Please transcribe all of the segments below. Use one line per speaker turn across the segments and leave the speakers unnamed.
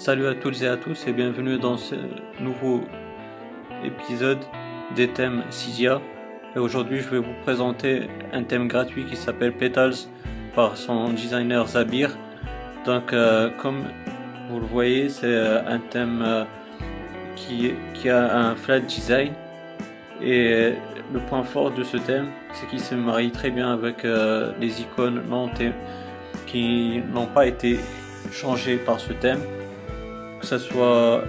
Salut à toutes et à tous et bienvenue dans ce nouveau épisode des thèmes Cydia. Et aujourd'hui, je vais vous présenter un thème gratuit qui s'appelle Petals par son designer Zabir. Donc, euh, comme vous le voyez, c'est euh, un thème euh, qui, a un flat design. Et le point fort de ce thème, c'est qu'il se marie très bien avec les icônes qui n'ont pas été changées par ce thème que ce soit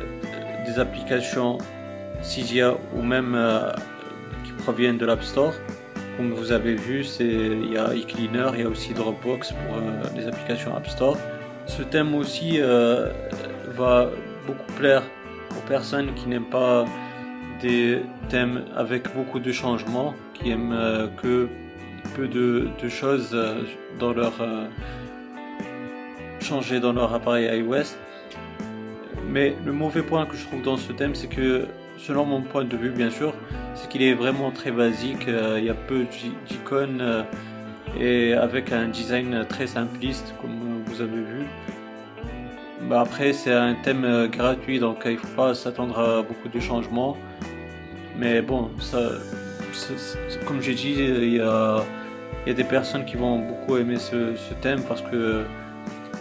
des applications Cydia ou même euh, qui proviennent de l'App Store. Comme vous avez vu, il y a eCleaner, il y a aussi Dropbox pour euh, les applications App Store. Ce thème aussi euh, va beaucoup plaire aux personnes qui n'aiment pas des thèmes avec beaucoup de changements, qui aiment que peu de, de choses dans leur changer dans leur appareil iOS. Mais le mauvais point que je trouve dans ce thème, c'est que, selon mon point de vue, bien sûr, c'est qu'il est vraiment très basique. Euh, il y a peu d'icônes euh, et avec un design très simpliste, comme vous avez vu. Bah après, c'est un thème euh, gratuit, donc il ne faut pas s'attendre à beaucoup de changements. Mais bon, ça, comme j'ai dit, il y a, des personnes qui vont beaucoup aimer ce, ce thème parce que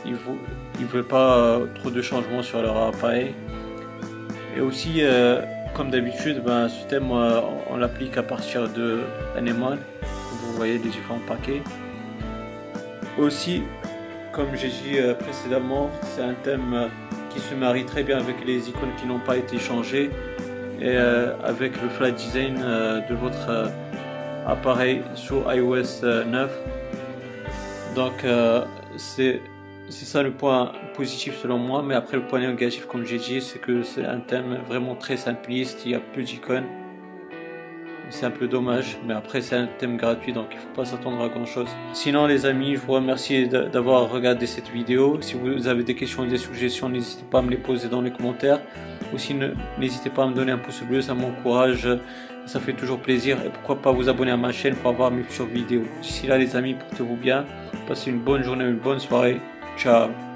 ils ne veulent pas euh, trop de changements sur leur appareil. Et aussi, euh, comme d'habitude, ben, ce thème, on, l'applique à partir de Animal, vous voyez les différents paquets. Aussi, comme j'ai dit euh, précédemment, c'est un thème qui se marie très bien avec les icônes qui n'ont pas été changées et avec le flat design de votre appareil sur iOS 9. Donc, c'est c'est ça le point positif selon moi, mais après le point négatif, comme j'ai dit, c'est que c'est un thème vraiment très simpliste, il y a peu d'icônes. C'est un peu dommage, mais après c'est un thème gratuit donc il ne faut pas s'attendre à grand chose. Sinon les amis, je vous remercie d'avoir regardé cette vidéo. Si vous avez des questions ou des suggestions, n'hésitez pas à me les poser dans les commentaires. Aussi n'hésitez pas à me donner un pouce bleu, ça m'encourage, ça fait toujours plaisir. Et pourquoi pas vous abonner à ma chaîne pour avoir mes futures vidéos. D'ici là les amis, portez-vous bien, passez une bonne journée, une bonne soirée. chub.